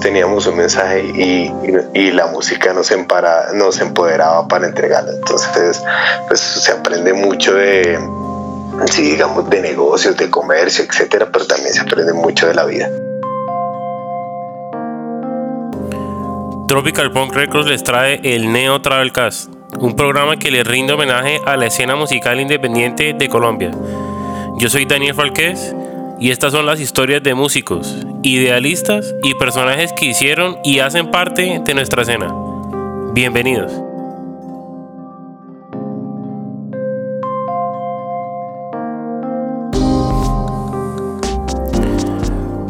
teníamos un mensaje y, y, la música nos, empara, nos empoderaba para entregarlo. Entonces, pues se aprende mucho de, sí, digamos, de negocios, de comercio, etcétera, pero también se aprende mucho de la vida. Tropical Punk Records les trae el Neo Travelcast, un programa que le rinde homenaje a la escena musical independiente de Colombia. Yo soy Daniel Falquez y estas son las historias de músicos, idealistas y personajes que hicieron y hacen parte de nuestra escena. Bienvenidos.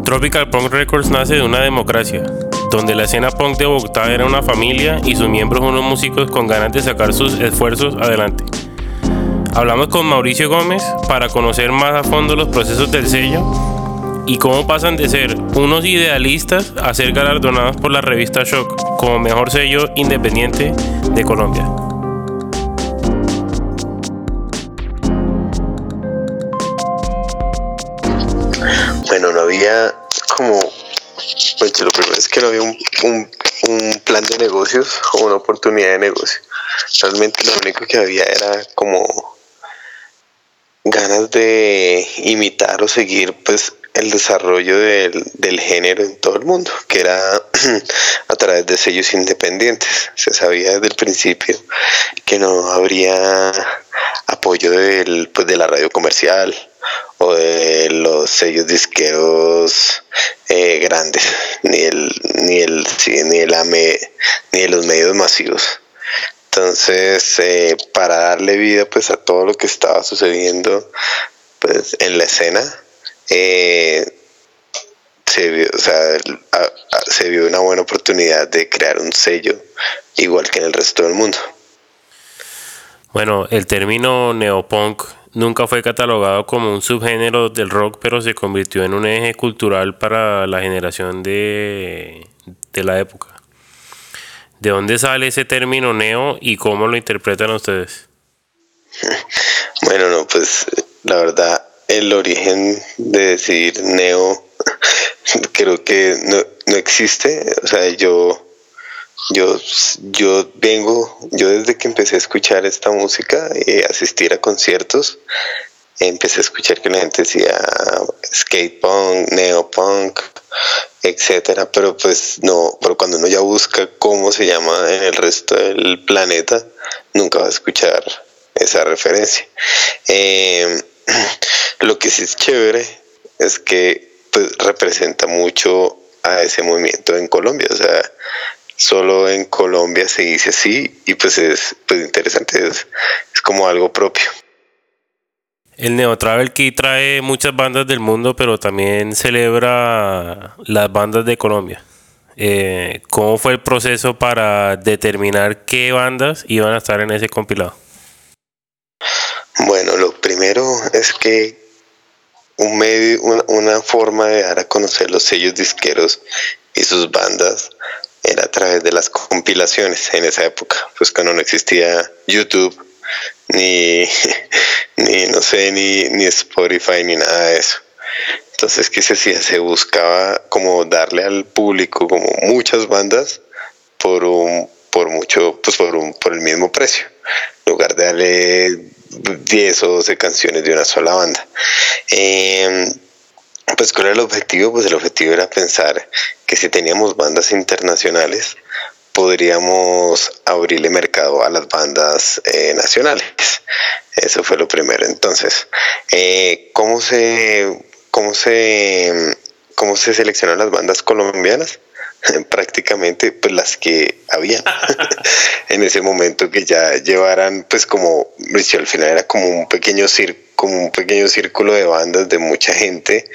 Tropical Punk Records nace de una democracia, donde la escena punk de Bogotá era una familia y sus miembros unos músicos con ganas de sacar sus esfuerzos adelante. Hablamos con Mauricio Gómez para conocer más a fondo los procesos del sello y cómo pasan de ser unos idealistas a ser galardonados por la revista Shock como mejor sello independiente de Colombia. Bueno, no había como, pues lo primero es que no había un, un plan de negocios o una oportunidad de negocio. Realmente lo único que había era como ganas de imitar o seguir pues el desarrollo del, del, género en todo el mundo, que era a través de sellos independientes. Se sabía desde el principio que no habría apoyo del, pues, de la radio comercial o de los sellos disqueros eh, grandes, ni el, ni el, ni el AME, ni de los medios masivos. Entonces, eh, para darle vida pues a todo lo que estaba sucediendo pues en la escena, eh, se, vio, o sea, se vio una buena oportunidad de crear un sello igual que en el resto del mundo. Bueno, el término neopunk nunca fue catalogado como un subgénero del rock, pero se convirtió en un eje cultural para la generación de, de la época. ¿De dónde sale ese término neo y cómo lo interpretan ustedes? Bueno, no, pues la verdad, el origen de decir neo creo que no, no existe. O sea, yo, yo, yo vengo, yo desde que empecé a escuchar esta música y asistir a conciertos, empecé a escuchar que la gente decía skate punk, neo punk, etcétera, pero pues no, pero cuando uno ya busca cómo se llama en el resto del planeta, nunca va a escuchar esa referencia. Em, lo que sí es chévere es que pues, representa mucho a ese movimiento en Colombia, o sea, solo en Colombia se dice así y pues es pues interesante, es como algo propio. El Neo Travel Key trae muchas bandas del mundo, pero también celebra las bandas de Colombia. Eh, ¿Cómo fue el proceso para determinar qué bandas iban a estar en ese compilado? Bueno, lo primero es que un medio, una, forma de dar a conocer los sellos disqueros y sus bandas era a través de las compilaciones en esa época, pues cuando no existía YouTube ni, ni no sé, ni, ni Spotify, ni nada de eso. Entonces, ¿qué se hacía? Se buscaba como darle al público como muchas bandas por un, por mucho, pues por un, por el mismo precio. En lugar de darle 10 o 12 canciones de una sola banda. Em, pues ¿cuál era el objetivo? Pues el objetivo era pensar que si teníamos bandas internacionales, podríamos abrirle mercado a las bandas eh, nacionales. Eso fue lo primero. Entonces, eh, ¿cómo se cómo se cómo se seleccionan las bandas colombianas? prácticamente pues las que había en ese momento que ya llevaran pues como al final era como un pequeño como un pequeño círculo de bandas de mucha gente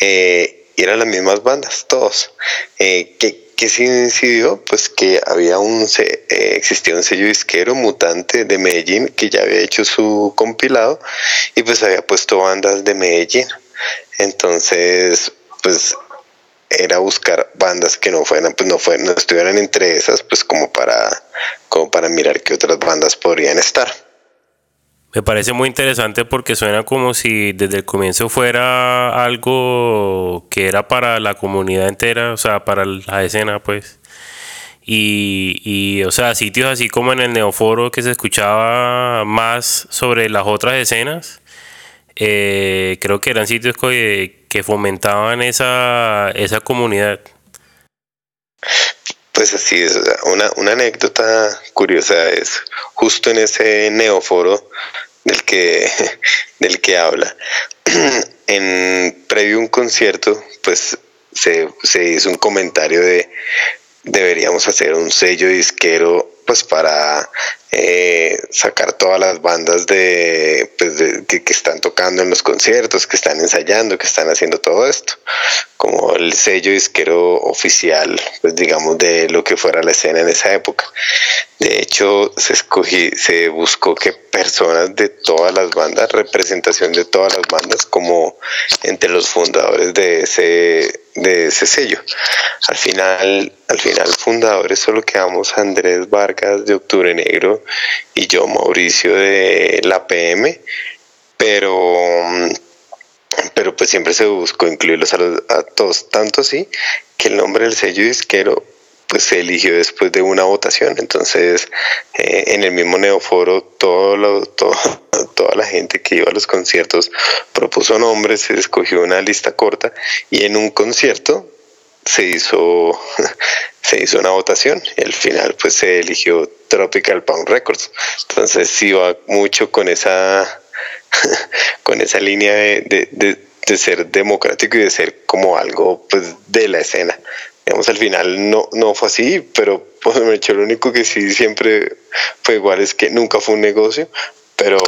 eh, y eran las mismas bandas todos eh, que que sí incidió, pues que había un eh, existía un sello disquero mutante de Medellín que ya había hecho su compilado y pues había puesto bandas de Medellín. Entonces, pues era buscar bandas que no fueran, pues no fueran, no estuvieran entre esas, pues como para, como para mirar qué otras bandas podrían estar. Me parece muy interesante porque suena como si desde el comienzo fuera algo que era para la comunidad entera, o sea, para la escena, pues. Y, y, o sea, sitios así como en el Neoforo que se escuchaba más sobre las otras escenas, eh, creo que eran sitios que, que fomentaban esa, esa comunidad. Pues así es, una, una anécdota curiosa es justo en ese neóforo del que, del que habla. En previo a un concierto, pues se, se hizo un comentario de deberíamos hacer un sello disquero pues para eh, sacar todas las bandas de, pues que, están tocando en los conciertos, que están ensayando, que están haciendo todo esto, como el sello disquero oficial, pues digamos, de lo que fuera la escena en esa época. De hecho, se escogí, se buscó que personas de todas las bandas, representación de todas las bandas, como entre los fundadores de ese, de ese sello. Al final, al final fundadores solo quedamos Andrés Vargas de Octubre Negro, y yo Mauricio de la PM, pero pero pues siempre se buscó incluirlos a, todos, tanto así que el nombre del sello disquero pues se eligió después de una votación. Entonces, eh, en el mismo neoforo, todo lo, todo, toda la gente que iba a los conciertos propuso nombres, se escogió una lista corta y en un concierto se hizo, se hizo una votación y al final pues se eligió Tropical Pound Records. Entonces sí va mucho con esa, con esa línea de, de, de, ser democrático y de ser como algo pues de la escena. Digamos, al final no, no fue así, pero pues me hecho lo único que sí siempre fue igual es que nunca fue un negocio, pero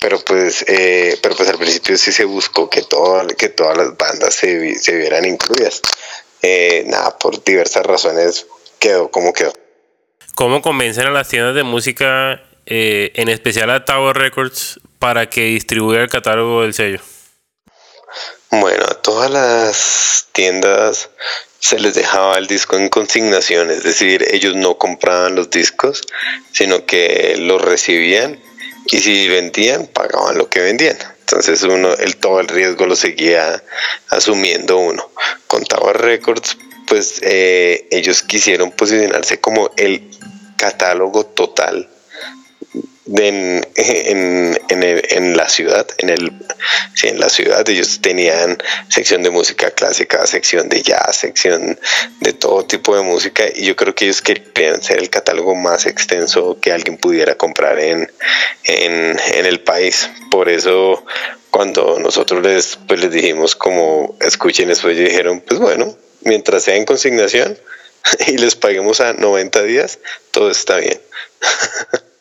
pero pues eh, pero pues al principio sí se buscó que todo, que todas las bandas se, se vieran incluidas. Eh, nada por diversas razones quedó como quedó. Cómo convencen a las tiendas de música eh, en especial a Tower Records para que distribuya el catálogo del sello bueno a todas las tiendas se les dejaba el disco en consignación es decir ellos no compraban los discos sino que los recibían y si vendían, pagaban lo que vendían. Entonces uno, el, todo el riesgo lo seguía asumiendo uno. Con Tower Records, pues eh, ellos quisieron posicionarse como el catálogo total en, en, en, la ciudad, en el sí, en la ciudad ellos tenían sección de música clásica, sección de jazz, sección de todo tipo de música y yo creo que ellos querían ser el catálogo más extenso que alguien pudiera comprar en, en, en el país. Por eso cuando nosotros les, pues les dijimos como escuchen eso, ellos dijeron, pues bueno, mientras sea en consignación y les paguemos a 90 días, todo está bien.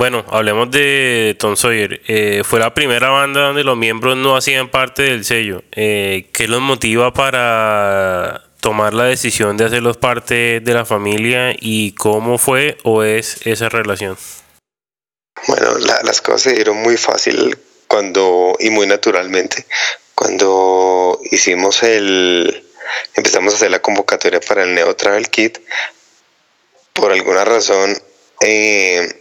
Bueno, hablemos de Tom Sawyer. Eh, fue la primera banda donde los miembros no hacían parte del sello. Eh, ¿Qué los motiva para tomar la decisión de hacerlos parte de la familia y cómo fue o es esa relación? Bueno, las cosas se dieron muy fácil cuando y muy naturalmente cuando hicimos el empezamos a hacer la convocatoria para el Neo Travel Kit por alguna razón eh,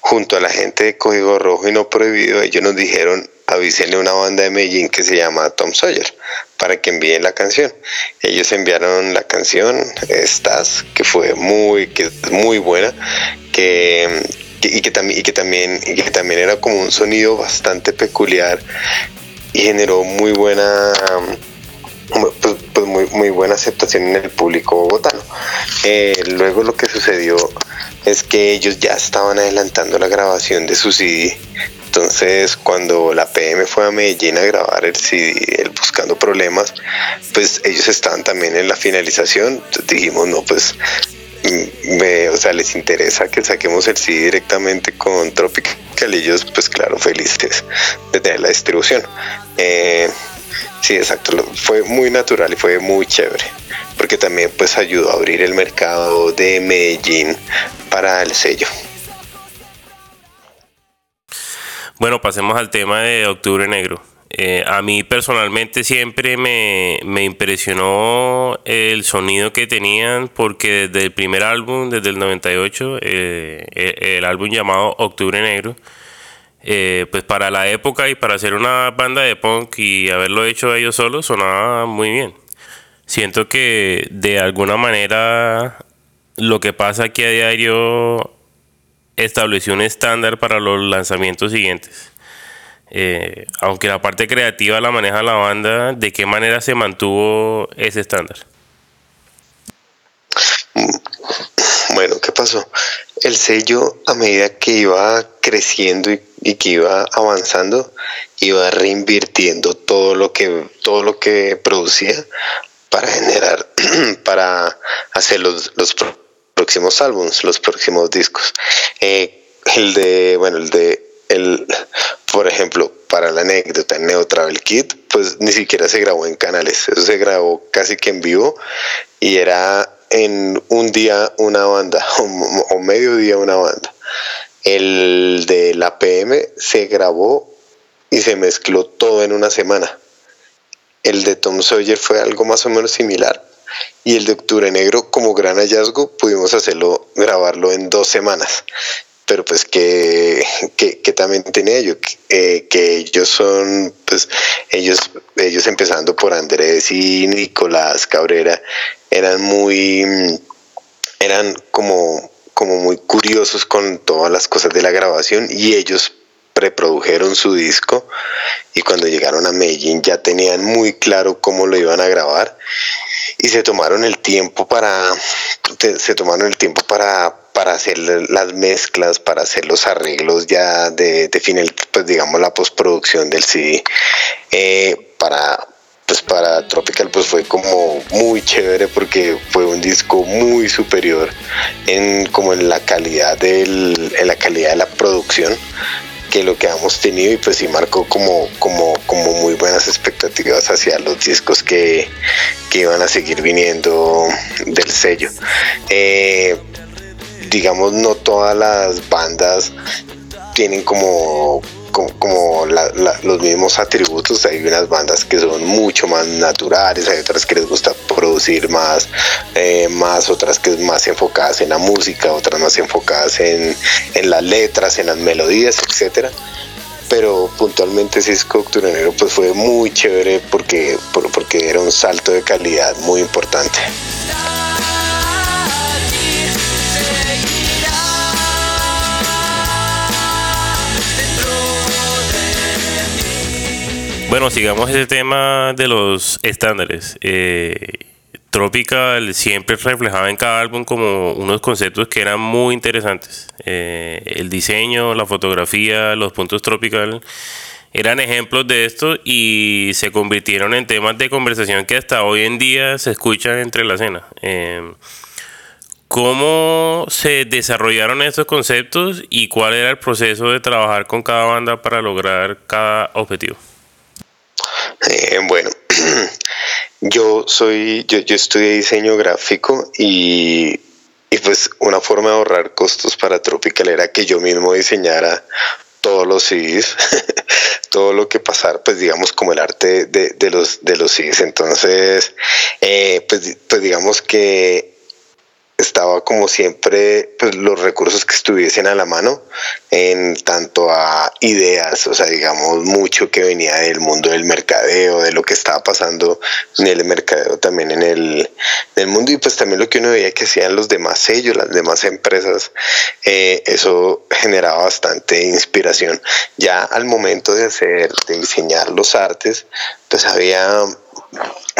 junto a la gente de Código Rojo y No Prohibido, ellos nos dijeron avísenle una banda de Medellín que se llama Tom Sawyer para que envíen la canción. Ellos enviaron la canción Estás, que fue muy, que muy buena, que, y, que también, y, que también, y que también era como un sonido bastante peculiar y generó muy buena pues, pues muy, muy buena aceptación en el público bogotano. Eh, luego lo que sucedió es que ellos ya estaban adelantando la grabación de su CD. Entonces, cuando la PM fue a Medellín a grabar el CD, el Buscando Problemas, pues ellos estaban también en la finalización. Entonces dijimos, no, pues, mm, me, o sea, les interesa que saquemos el CD directamente con Tropical y ellos, pues claro, felices de tener la distribución. Eh, sí, exacto, fue muy natural y fue muy chévere porque también pues ayudó a abrir el mercado de Medellín para el sello. Bueno, pasemos al tema de Octubre Negro. Eh, a mí personalmente siempre me, impresionó el sonido que tenían porque desde el primer álbum, desde el 98, eh, e, el, álbum llamado Octubre Negro, eh, pues para la época y para hacer una banda de punk y haberlo hecho ellos solos sonaba muy bien. Siento que de alguna manera lo que pasa aquí a diario estableció un estándar para los lanzamientos siguientes. Eh, aunque la parte creativa la maneja la banda, ¿de qué manera se mantuvo ese estándar? Bueno, ¿qué pasó? El sello, a medida que iba creciendo y, que iba avanzando, iba reinvirtiendo todo lo que, todo lo que producía para generar, para hacer los, los próximos álbumes, los próximos discos. Eh, el de, bueno, el de, el, por ejemplo, para la anécdota, Neo Travel Kit, pues ni siquiera se grabó en canales, eso se grabó casi que en vivo y era en un día una banda o, medio día una banda. El de la PM se grabó y se mezcló todo en una semana. El de Tom Sawyer fue algo más o menos similar, y el de Octubre Negro como gran hallazgo pudimos hacerlo, grabarlo en dos semanas. Pero pues que, que, también tiene ello, que, que, ellos son, pues ellos, ellos empezando por Andrés y Nicolás Cabrera, eran muy, eran como, como muy curiosos con todas las cosas de la grabación y ellos preprodujeron su disco y cuando llegaron a Medellín ya tenían muy claro cómo lo iban a grabar y se tomaron el tiempo para se tomaron el tiempo para para hacer las mezclas, para hacer los arreglos ya de, de final, pues digamos la postproducción del CD, eh, para pues para Tropical pues fue como muy chévere porque fue un disco muy superior en como en la calidad del, en la calidad de la producción que lo que hemos tenido y pues sí marcó como, como, muy buenas expectativas hacia los discos que, iban a seguir viniendo del sello. Eh, digamos, no todas las bandas tienen como como, los mismos atributos. Hay unas bandas que son mucho más naturales, hay otras que les gusta producir más, eh, más otras que más enfocadas en la música, otras más enfocadas en, en las letras, en las melodías, etcétera pero puntualmente Cisco Octurenero pues fue muy chévere porque, porque era un salto de calidad muy importante. Bueno, sigamos ese tema de los estándares. Eh, Tropical siempre reflejaba en cada álbum como unos conceptos que eran muy interesantes. Eh, el diseño, la fotografía, los puntos tropical eran ejemplos de esto y se convirtieron en temas de conversación que hasta hoy en día se escuchan entre la escena. Eh, ¿Cómo se desarrollaron estos conceptos y cuál era el proceso de trabajar con cada banda para lograr cada objetivo? Eh, bueno, yo soy, yo, yo estudié diseño gráfico y, y pues una forma de ahorrar costos para Tropical era que yo mismo diseñara todos los CDs, todo lo que pasara, pues digamos como el arte de, de los de los CDs. Entonces, eh, pues, pues digamos que estaba como siempre pues, los recursos que estuviesen a la mano en tanto a ideas, o sea, digamos mucho que venía del mundo del mercadeo, de lo que estaba pasando en el mercadeo también en el, mundo y pues también lo que uno veía que hacían los demás sellos, las demás empresas, eh, eso generaba bastante inspiración. Ya al momento de hacer, de diseñar los artes, pues había,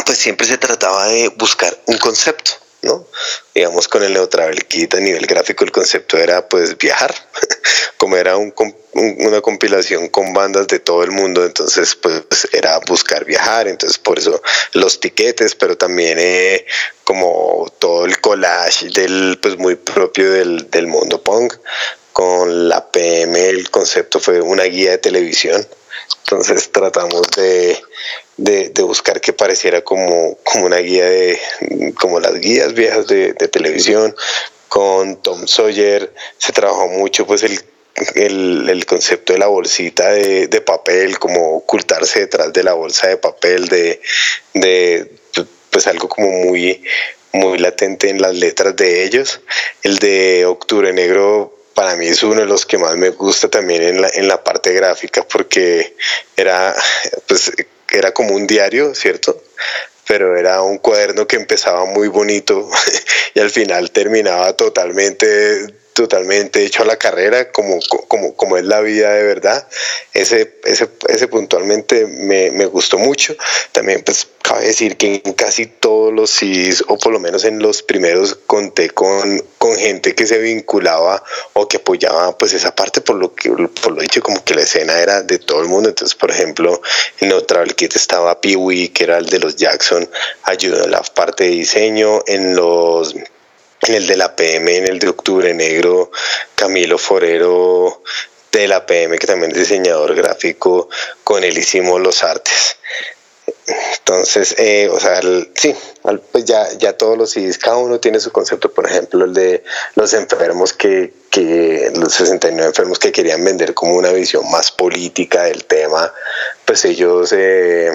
pues siempre se trataba de buscar un concepto ¿no? Digamos con el Neotravel Kit a nivel gráfico el concepto era pues viajar, como era un, una compilación con bandas de todo el mundo, entonces pues era buscar viajar, entonces por eso los tiquetes, pero también eh, como todo el collage del pues muy propio del, del mundo punk, con la PM el concepto fue una guía de televisión, entonces tratamos de de, de, buscar que pareciera como, como una guía de, como las guías viejas de, de televisión. Con Tom Sawyer se trabajó mucho pues el el, concepto de la bolsita de, papel, como ocultarse detrás de la bolsa de papel, de, de pues algo como muy, muy latente en las letras de ellos. El de Octubre Negro para mí es uno de los que más me gusta también en la, en la parte gráfica porque era, pues, era como un diario, ¿cierto? pero era un cuaderno que empezaba muy bonito y al final terminaba totalmente totalmente hecho a la carrera como, como, como es la vida de verdad. Ese, ese, puntualmente me, me, gustó mucho. También pues cabe decir que en casi todos los CDs o por lo menos en los primeros conté con, con gente que se vinculaba o que apoyaba pues esa parte por lo que por lo dicho como que la escena era de todo el mundo. Entonces por ejemplo en Travel Kit estaba Pee que era el de los Jackson ayudó en la parte de diseño. En los en el de la PM, en el de Octubre Negro, Camilo Forero de la PM, que también es diseñador gráfico, con él hicimos los artes. Entonces, eh, o sea, sí, pues ya, ya todos los CDs, cada uno tiene su concepto, por ejemplo, el de los enfermos que, que los 69 enfermos que querían vender como una visión más política del tema, pues ellos, eh,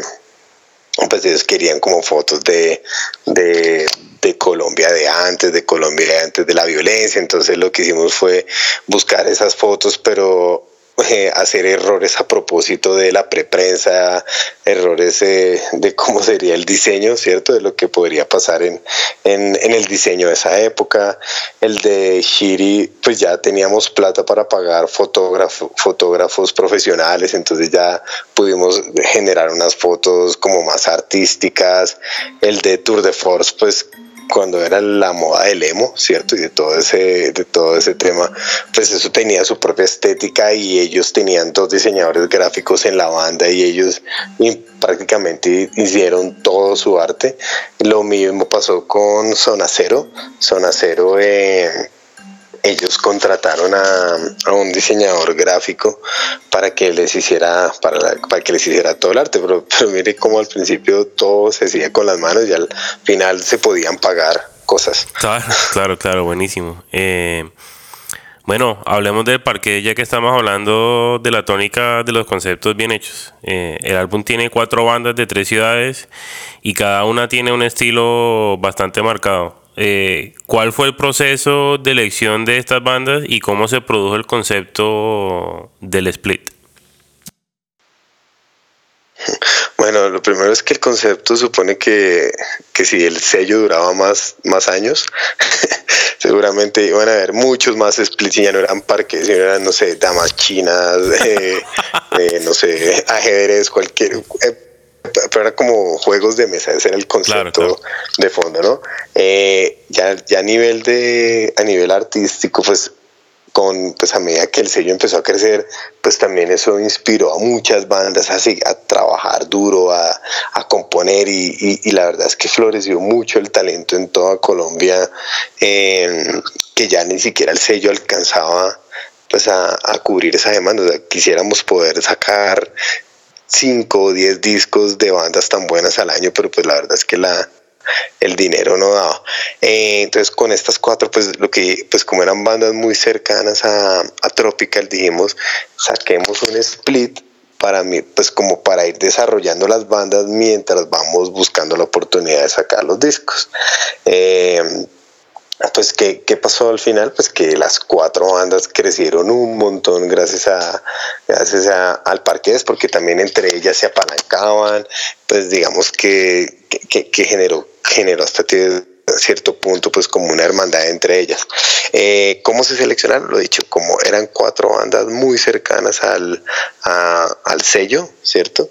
pues ellos querían como fotos de, de de Colombia de antes, de Colombia de antes de la violencia. Entonces lo que hicimos fue buscar esas fotos, pero eh, hacer errores a propósito de la preprensa, errores de cómo sería el diseño, ¿cierto? De lo que podría pasar en, en, el diseño de esa época. El de Shiri, pues ya teníamos plata para pagar fotógrafo, fotógrafos profesionales, entonces ya pudimos generar unas fotos como más artísticas. El de Tour de Force, pues cuando era la moda del emo, ¿cierto? Y de todo ese, de todo ese tema, pues eso tenía su propia estética y ellos tenían dos diseñadores gráficos en la banda y ellos prácticamente hicieron todo su arte. Lo mismo pasó con Zona Cero. Zona Cero eh, ellos contrataron a, un diseñador gráfico para que les hiciera para, para que les hiciera todo el arte pero, pero mire cómo al principio todo se hacía con las manos y al final se podían pagar cosas claro claro claro buenísimo eh, bueno, hablemos del parque ya que estamos hablando de la tónica de los conceptos bien hechos. Eh, el álbum tiene cuatro bandas de tres ciudades y cada una tiene un estilo bastante marcado. Eh, ¿cuál fue el proceso de elección de estas bandas y cómo se produjo el concepto del split? Bueno, lo primero es que el concepto supone que, si el sello duraba más, más años, seguramente iban a haber muchos más splits y ya no eran parques, sino eran, no sé, damas chinas, eh, eh, no sé, ajedrez, cualquier pero era como juegos de mesa, ese era el concepto de fondo, ¿no? Eh, ya, ya a nivel de, a nivel artístico, pues con, pues a medida que el sello empezó a crecer, pues también eso inspiró a muchas bandas así, a trabajar duro, a, a componer y, y, la verdad es que floreció mucho el talento en toda Colombia, eh, que ya ni siquiera el sello alcanzaba pues a, a, cubrir esa demanda. O sea, quisiéramos poder sacar 5 o 10 discos de bandas tan buenas al año, pero pues la verdad es que la, el dinero no daba. Eh, entonces con estas cuatro, pues lo que, pues como eran bandas muy cercanas a, a Tropical, dijimos, saquemos un split para mí, pues como para ir desarrollando las bandas mientras vamos buscando la oportunidad de sacar los discos. Eh, pues ¿qué, ¿qué, pasó al final pues que las cuatro bandas crecieron un montón gracias a gracias a, al parqués porque también entre ellas se apalancaban pues digamos que, que, que generó generó hasta cierto punto pues como una hermandad entre ellas. Eh, cómo se seleccionaron lo dicho como eran cuatro bandas muy cercanas al al sello cierto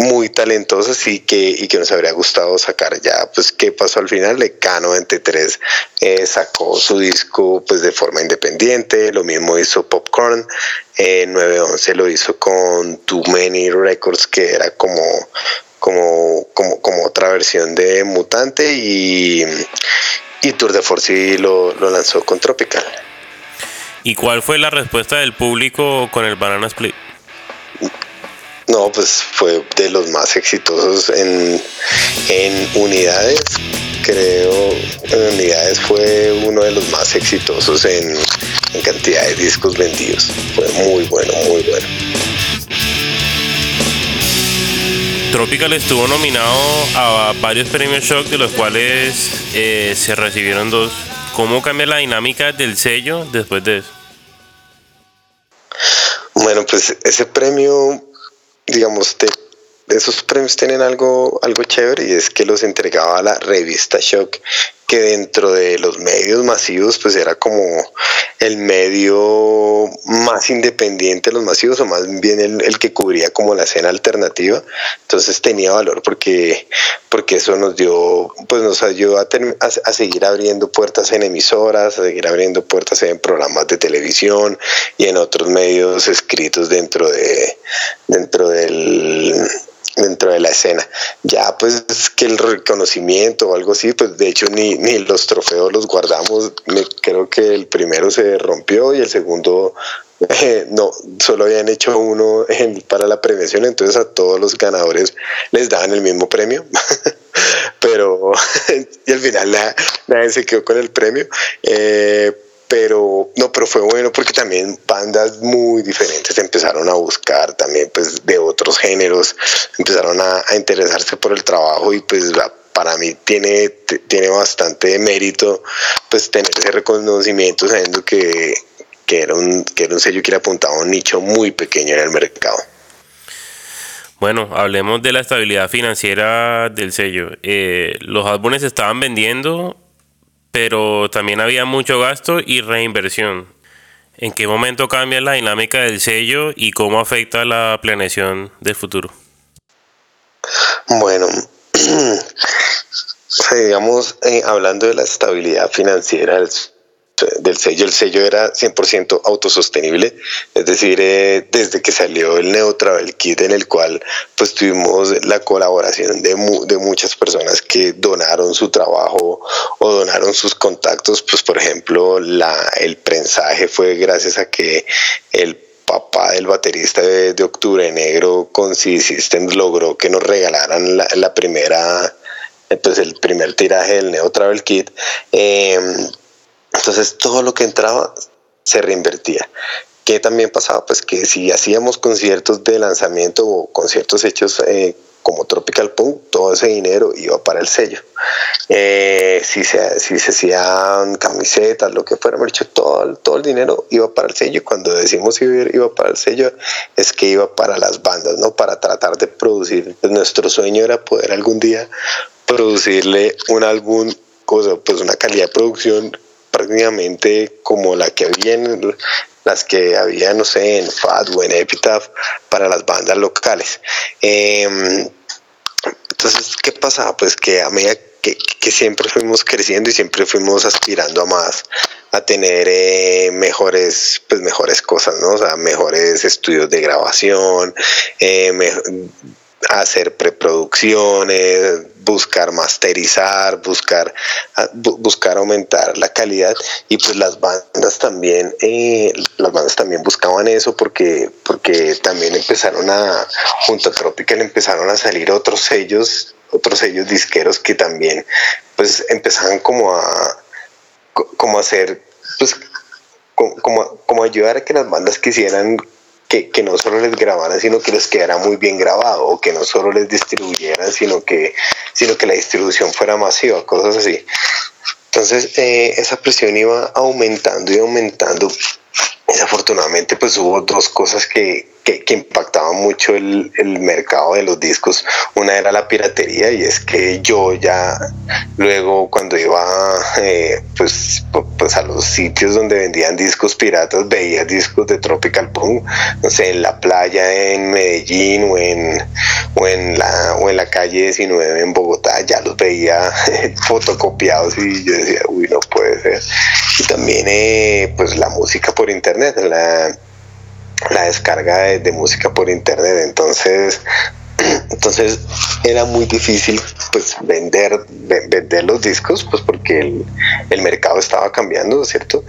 muy talentosos y que, y que nos habría gustado sacar ya. Pues, ¿qué pasó al final? Lecano 23 eh, sacó su disco pues de forma independiente, lo mismo hizo Popcorn, eh, 911 lo hizo con Too Many Records, que era como, como, como, como otra versión de Mutante, y, y Tour de Force lo, lo lanzó con Tropical. ¿Y cuál fue la respuesta del público con el Banana Split? No, pues fue de los más exitosos en, en unidades. Creo en unidades fue uno de los más exitosos en, en cantidad de discos vendidos. Fue muy bueno, muy bueno. Tropical estuvo nominado a varios premios Shock, de los cuales eh, se recibieron dos. ¿Cómo cambia la dinámica del sello después de eso? Bueno, pues ese premio, digamos, te esos premios tienen algo, algo chévere y es que los entregaba la revista Shock, que dentro de los medios masivos pues era como el medio más independiente de los masivos o más bien el, que cubría como la escena alternativa. Entonces tenía valor porque, porque eso nos dio, pues nos ayudó a, a, seguir abriendo puertas en emisoras, a seguir abriendo puertas en programas de televisión y en otros medios escritos dentro de dentro del dentro de la escena. Ya pues que el reconocimiento o algo así, pues de hecho ni, ni los trofeos los guardamos. Me, creo que el primero se rompió y el segundo eh, no, solo habían hecho uno para la premiación, entonces a todos los ganadores les daban el mismo premio. pero y al final nadie se quedó con el premio. Eh, pero no, pero fue bueno porque también bandas muy diferentes empezaron a buscar también pues de otros géneros, empezaron a, interesarse por el trabajo y pues para mí tiene, tiene bastante mérito pues tener ese reconocimiento sabiendo que, era un, que era un sello que era apuntado a un nicho muy pequeño en el mercado. Bueno, hablemos de la estabilidad financiera del sello. Eh, los álbumes estaban vendiendo pero también había mucho gasto y reinversión. ¿En qué momento cambia la dinámica del sello y cómo afecta la planeación del futuro? Bueno, digamos, eh, hablando de la estabilidad financiera del del sello. El sello era 100% autosostenible, es decir, eh, desde que salió el Neo Travel Kit en el cual pues tuvimos la colaboración de, de muchas personas que donaron su trabajo o donaron sus contactos, pues por ejemplo la, el prensaje fue gracias a que el papá del baterista de, Octubre Negro con C Systems logró que nos regalaran la, la primera pues el primer tiraje del Neo Travel Kit eh, entonces todo lo que entraba se reinvertía. ¿Qué también pasaba? Pues que si hacíamos conciertos de lanzamiento o conciertos hechos eh, como Tropical Punk, todo ese dinero iba para el sello. Eh, si, se, si se hacían camisetas, lo que fuera, dicho, todo, todo el dinero iba para el sello. Cuando decimos iba, para el sello, es que iba para las bandas, ¿no? Para tratar de producir. Pues nuestro sueño era poder algún día producirle un álbum, pues una calidad de producción prácticamente como la que había en las que había, no sé, en FAT o en Epitaph para las bandas locales. Em, entonces, ¿qué pasaba? Pues que a medida que, siempre fuimos creciendo y siempre fuimos aspirando a más, a tener eh, mejores, pues mejores cosas, ¿no? O sea, mejores estudios de grabación, eh, hacer preproducciones, buscar masterizar, buscar, ah, buscar aumentar la calidad. Y pues las bandas también, eh, las bandas también buscaban eso porque, porque también empezaron a, junto a Tropical empezaron a salir otros sellos, otros sellos disqueros que también pues empezaban como a, como hacer, pues como, como ayudar a que las bandas quisieran que, no solo les grabaran, sino que les quedara muy bien grabado, o que no solo les distribuyeran, sino que, sino que la distribución fuera masiva, cosas así. Entonces eh, esa presión iba aumentando y aumentando. Desafortunadamente pues hubo dos cosas que, que, impactaba mucho el, el, mercado de los discos. Una era la piratería y es que yo ya luego cuando iba eh, pues, pues a los sitios donde vendían discos piratas veía discos de Tropical Punk, no sé, en la playa en Medellín o en, o en, la, o en la calle 19 en Bogotá, ya los veía fotocopiados y yo decía, uy, no puede ser. Y también eh, pues la música por internet, la la descarga de, música por internet. Entonces, entonces era muy difícil pues vender, vender los discos, pues porque el, mercado estaba cambiando, ¿cierto?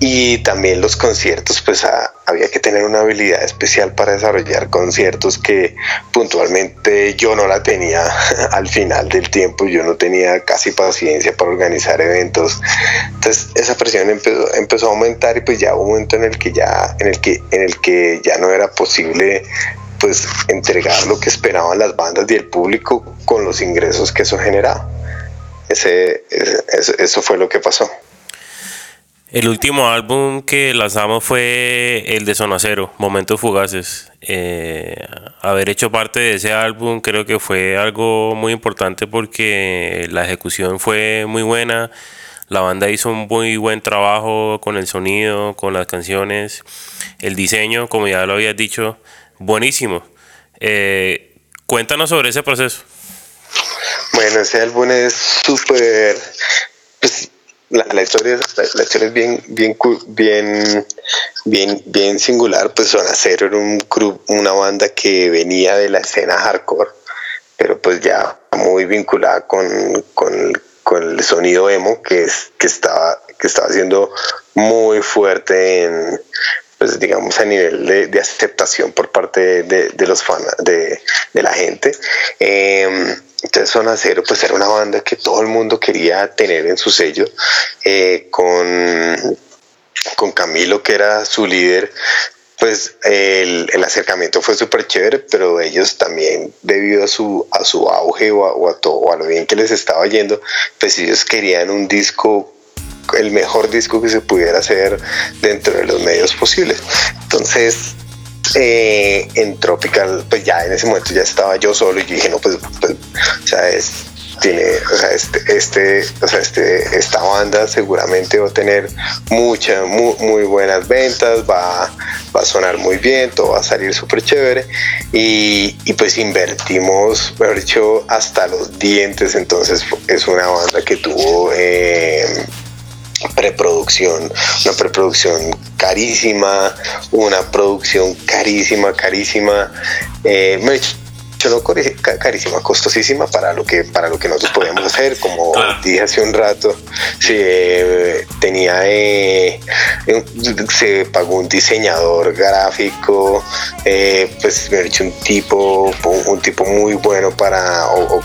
Y también los conciertos, pues había que tener una habilidad especial para desarrollar conciertos que puntualmente yo no la tenía al final del tiempo, yo no tenía casi paciencia para organizar eventos. Entonces esa presión empezó, empezó a aumentar y pues ya hubo un momento en el que ya, en el que, en el que ya no era posible pues entregar lo que esperaban las bandas y el público con los ingresos que eso generaba. ese, eso fue lo que pasó. El último álbum que lanzamos fue el de Zona Cero, Momentos Fugaces. Eh, haber hecho parte de ese álbum creo que fue algo muy importante porque la ejecución fue muy buena. La banda hizo un muy buen trabajo con el sonido, con las canciones. El diseño, como ya lo habías dicho, buenísimo. Eh, cuéntanos sobre ese proceso. Bueno, ese álbum es súper... Pues, la, historia, la, historia es bien, bien, bien, bien, bien singular. Pues Zona Cero era un club, una banda que venía de la escena hardcore, pero pues ya muy vinculada con, con, el sonido emo que, es, que, estaba, que estaba siendo muy fuerte en, pues digamos a nivel de, aceptación por parte de, los fans, de, la gente. Eh, entonces Zona Cero pues era una banda que todo el mundo quería tener en su sello eh, con, con Camilo que era su líder pues el, acercamiento fue súper chévere, pero ellos también, debido a su, a su auge o a, todo, o a lo bien que les estaba yendo, pues ellos querían un disco, el mejor disco que se pudiera hacer dentro de los medios posibles. Entonces, eh, en Tropical, pues ya en ese momento ya estaba yo solo y yo dije, no, pues, pues o sea, es, tiene, o sea, este, este, o sea, este, esta banda seguramente va a tener muchas, muy, muy, buenas ventas, va, va a sonar muy bien, todo va a salir súper chévere. Y, y, pues invertimos, mejor dicho, hasta los dientes, entonces es una banda que tuvo... Eh, preproducción, una preproducción carísima, una producción carísima, carísima, eh, no carísima, costosísima para lo que para lo que nosotros podíamos hacer, como dije hace un rato, se tenía eh, se pagó un diseñador gráfico, eh, pues me he dicho un tipo, un, tipo muy bueno para o,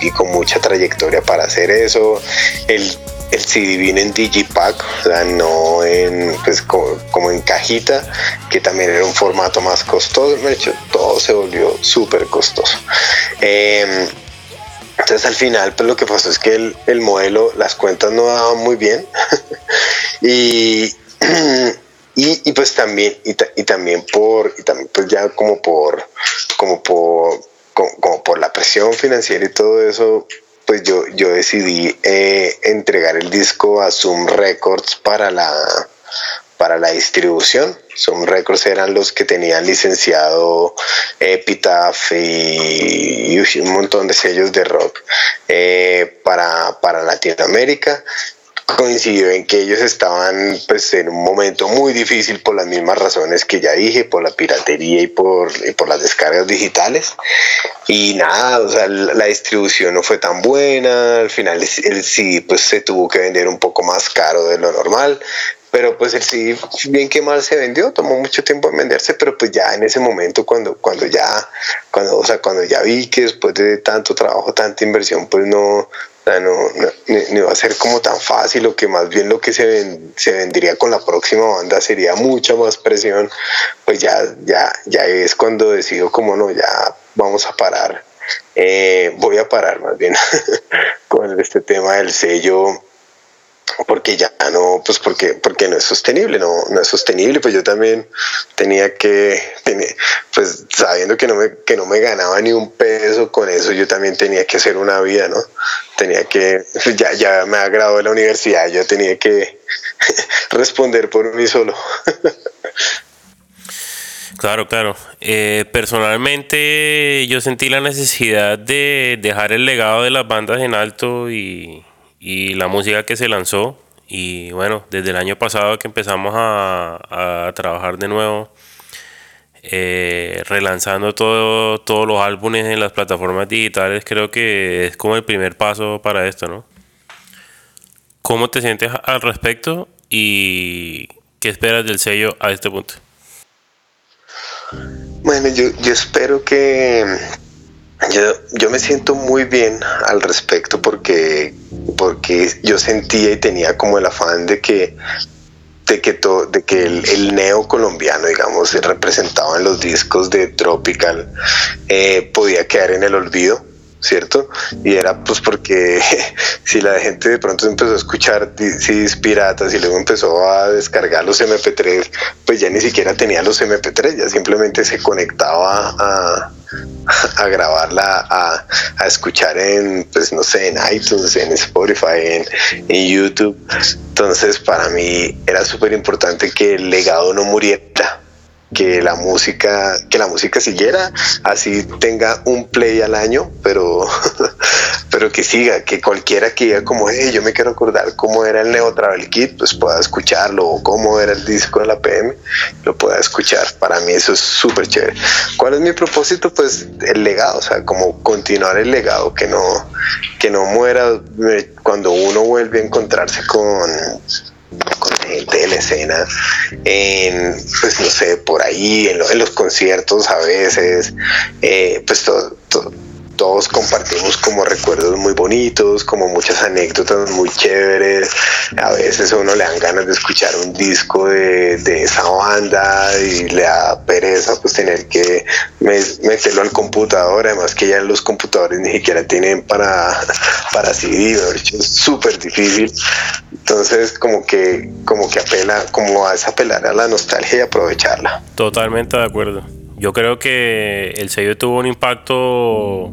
y con mucha trayectoria para hacer eso. El el CD viene en Digipack, o sea, no en, pues, como, en cajita, que también era un formato más costoso. De hecho, todo se volvió súper costoso. Em, entonces al final pues lo que pasó es que el, modelo, las cuentas no daban muy bien y, y, pues también, y, también por, y también pues ya como por, como por, como por la presión financiera y todo eso, pues yo, yo decidí eh, entregar el disco a Zoom Records para la, para la distribución. Zoom Records eran los que tenían licenciado Epitaph y, un montón de sellos de rock eh, para, para Latinoamérica coincidió en que ellos estaban pues en un momento muy difícil por las mismas razones que ya dije, por la piratería y por, por las descargas digitales. Y nada, o sea, la, distribución no fue tan buena, al final el, CD pues se tuvo que vender un poco más caro de lo normal, pero pues el CD bien que mal se vendió, tomó mucho tiempo en venderse, pero pues ya en ese momento cuando, cuando ya, cuando, o sea, cuando ya vi que después de tanto trabajo, tanta inversión, pues no, no, no, va a ser como tan fácil o que más bien lo que se, se vendría con la próxima banda sería mucha más presión, pues ya, ya, ya es cuando decido como no, ya vamos a parar. Eh, voy a parar más bien con este tema del sello porque ya no, pues porque, porque no es sostenible, no, no es sostenible, pues yo también tenía que, pues sabiendo que no, me, que no me ganaba ni un peso con eso, yo también tenía que hacer una vida, ¿no? Tenía que, ya, ya me ha graduado de la universidad, yo tenía que responder por mí solo. Claro, claro. Eh, personalmente yo sentí la necesidad de dejar el legado de las bandas en alto y, y la música que se lanzó. Y bueno, desde el año pasado que empezamos a, trabajar de nuevo, eh, relanzando todo, todos los álbumes en las plataformas digitales, creo que es como el primer paso para esto, ¿no? ¿Cómo te sientes al respecto? y qué esperas del sello a este punto. Bueno, yo, yo espero que yo, yo, me siento muy bien al respecto porque, porque yo sentía y tenía como el afán de que de que, to, de que el, el, neo colombiano, digamos, representado en los discos de Tropical, eh, podía quedar en el olvido ¿cierto? Y era pues porque si la gente de pronto empezó a escuchar CDs piratas y luego empezó a descargar los MP3, pues ya ni siquiera tenía los MP3, ya simplemente se conectaba a, a grabarla, a, a, escuchar en, pues no sé, en iTunes, en Spotify, en, en YouTube. Entonces para mí era súper importante que el legado no muriera que la música, que la música siguiera, así tenga un play al año, pero, pero que siga, que cualquiera que diga como, hey, yo me quiero acordar cómo era el Neo Travel Kit, pues pueda escucharlo, o cómo era el disco de la PM, lo pueda escuchar. Para mí eso es súper chévere. ¿Cuál es mi propósito? Pues el legado, o sea, como continuar el legado, que no, que no muera eh, cuando uno vuelve a encontrarse con con gente de la escena, en, pues no sé, por ahí, en, en los conciertos a veces, eh, pues todo, todo todos compartimos como recuerdos muy bonitos, como muchas anécdotas muy chéveres. A veces a uno le dan ganas de escuchar un disco de, de esa banda y le da pereza pues tener que meterlo al computador, además que ya los computadores ni siquiera tienen para, para CD, es súper difícil. Entonces como que, como que apela, como a apelar a la nostalgia y aprovecharla. Totalmente de acuerdo. Yo creo que el sello tuvo un impacto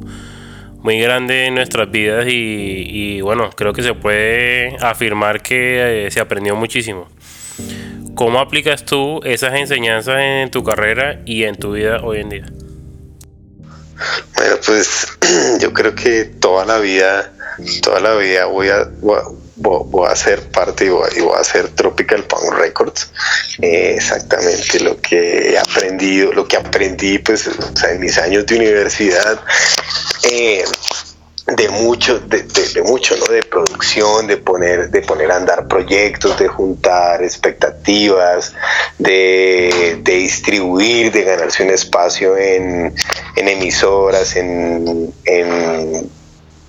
muy grande en nuestras vidas y, bueno, creo que se puede afirmar que eh, se aprendió muchísimo. ¿Cómo aplicas tú esas enseñanzas en tu carrera y en tu vida hoy en día? Bueno, pues yo creo que toda la vida, toda la vida voy a, voy, a ser parte y voy, a hacer Tropical Punk Records. Eh, exactamente lo que he aprendido, lo que aprendí pues en mis años de universidad. Eh, de mucho, de, mucho, ¿no? De producción, de poner, de poner a andar proyectos, de juntar expectativas, de, distribuir, de ganarse un espacio en, emisoras, en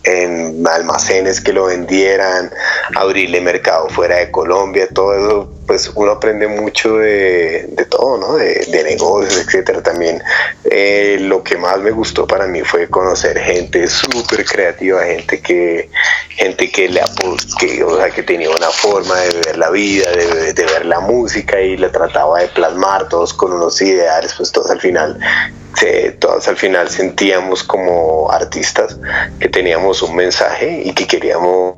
en almacenes que lo vendieran, abrirle mercado fuera de Colombia, todo eso, pues uno aprende mucho de, todo, ¿no? De, de, negocios, etcétera. También eh, lo que más me gustó para mí fue conocer gente súper creativa, gente que, gente que le que, o sea, que tenía una forma de ver la vida, de, de ver la música y la trataba de plasmar todos con unos ideales, pues todos al final todas al final sentíamos como artistas que teníamos un mensaje y que queríamos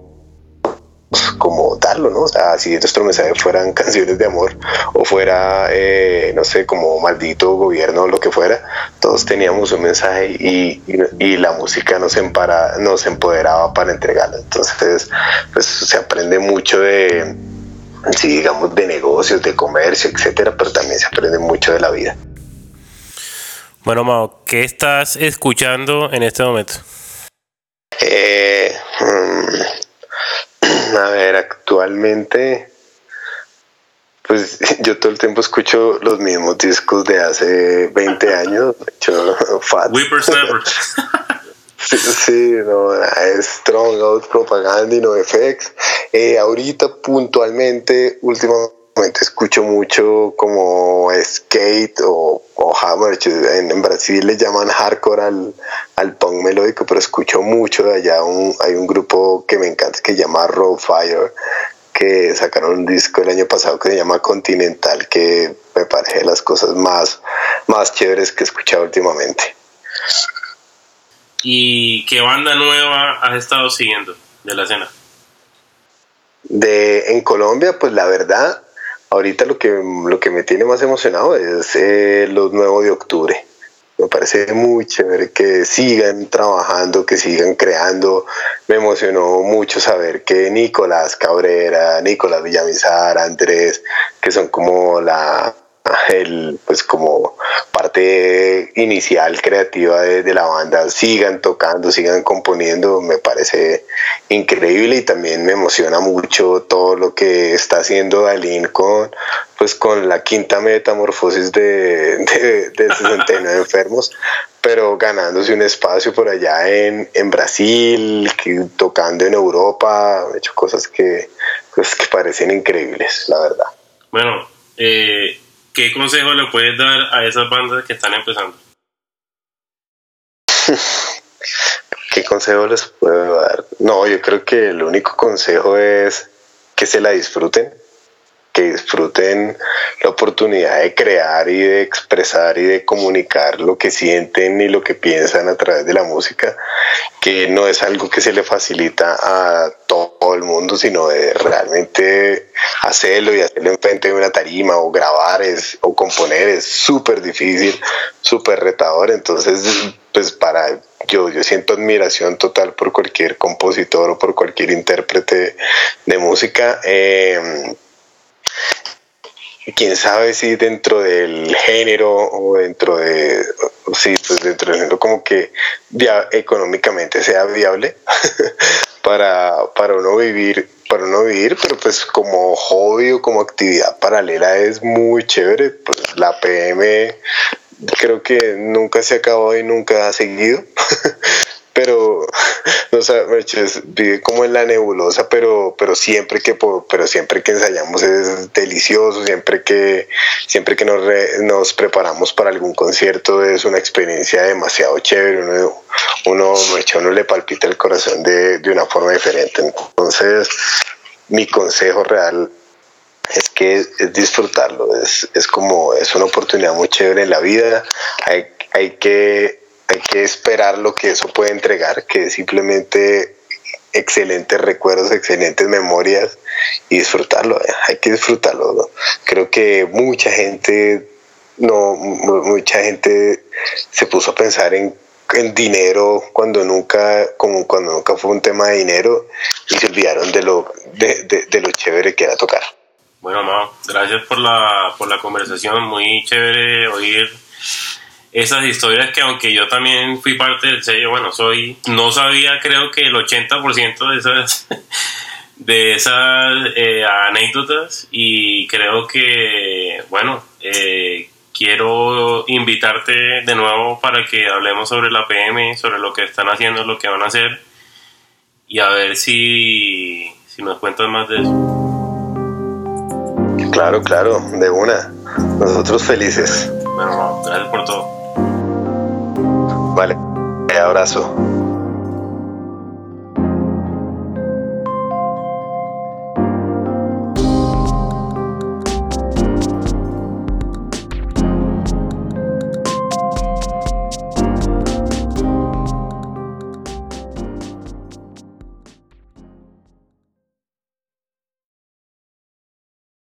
como darlo, ¿no? O sea, si nuestro mensaje fueran canciones de amor o fuera, eh, no sé, como maldito gobierno o lo que fuera, todos teníamos un mensaje y, y, la música nos, empara, nos empoderaba para entregarlo. Entonces, pues se aprende mucho de, sí, digamos, de negocios, de comercio, etcétera, pero también se aprende mucho de la vida. Bueno, Mao, ¿qué estás escuchando en este momento? Eh, mm, a ver, actualmente, pues yo todo el tiempo escucho los mismos discos de hace 20 años. Hecho, Fat. sí, sí, no, es Strong Out Propaganda y no FX. Eh, ahorita puntualmente, últimamente escucho mucho como skate o, o hammer. En, Brasil le llaman hardcore al, al punk melódico, pero escucho mucho de allá. Un, hay un grupo que me encanta que se llama Raw Fire, que sacaron un disco el año pasado que se llama Continental, que me parece de las cosas más, más chéveres que he escuchado últimamente. ¿Y qué banda nueva has estado siguiendo de la escena? De, en Colombia, pues la verdad, ahorita lo que, lo que me tiene más emocionado es eh, los nuevos de octubre. Me parece muy chévere que sigan trabajando, que sigan creando. Me emocionó mucho saber que Nicolás Cabrera, Nicolás Villamizar, Andrés, que son como la el pues como parte inicial creativa de, la banda sigan tocando, sigan componiendo, me parece increíble y también me emociona mucho todo lo que está haciendo Dalín con, pues, con la quinta metamorfosis de, de, de 69 enfermos, pero ganándose un espacio por allá en, en Brasil, tocando en Europa, he hecho cosas que, pues, que parecen increíbles, la verdad. Bueno, eh, ¿qué consejo le puedes dar a esas bandas que están empezando? ¿Qué consejo les puedo dar? No, yo creo que el único consejo es que se la disfruten, que disfruten la oportunidad de crear y de expresar y de comunicar lo que sienten y lo que piensan a través de la música, que no es algo que se le facilita a todo el mundo, sino de realmente hacerlo y hacerlo enfrente de una tarima o grabar es, o componer es súper difícil, súper retador, entonces pues para yo, yo siento admiración total por cualquier compositor o por cualquier intérprete de música. Eh, quién sabe si dentro del género o dentro de sí pues dentro del género como que económicamente sea viable para, para uno vivir para uno vivir pero pues como hobby o como actividad paralela es muy chévere pues la PM creo que nunca se acabó y nunca ha seguido pero no sé, vive como en la nebulosa, pero, pero siempre que pero siempre que ensayamos es delicioso, siempre que siempre que nos, nos preparamos para algún concierto es una experiencia demasiado chévere, uno, uno, uno le palpita el corazón de, de una forma diferente. Entonces, mi consejo real es que es disfrutarlo, es, es como, es una oportunidad muy chévere en la vida, hay, hay que hay que esperar lo que eso puede entregar, que es simplemente excelentes recuerdos, excelentes memorias y disfrutarlo, eh, hay que disfrutarlo. Creo que mucha gente, no, mucha gente se puso a pensar en, en dinero cuando nunca, como cuando nunca fue un tema de dinero y se olvidaron de lo, de, de, lo chévere que era tocar. Bueno, no, gracias por la, por la conversación, muy chévere oír esas historias que aunque yo también fui parte del sello, bueno, soy, no sabía creo que el 80% de esas, de esas eh, anécdotas y creo que, bueno, eh, quiero invitarte de nuevo para que hablemos sobre la PM, sobre lo que están haciendo, lo que van a hacer y a ver si, si nos cuentas más de eso. Claro, claro, de una. Nosotros felices. Bueno, gracias por todo. Vale, abrazo.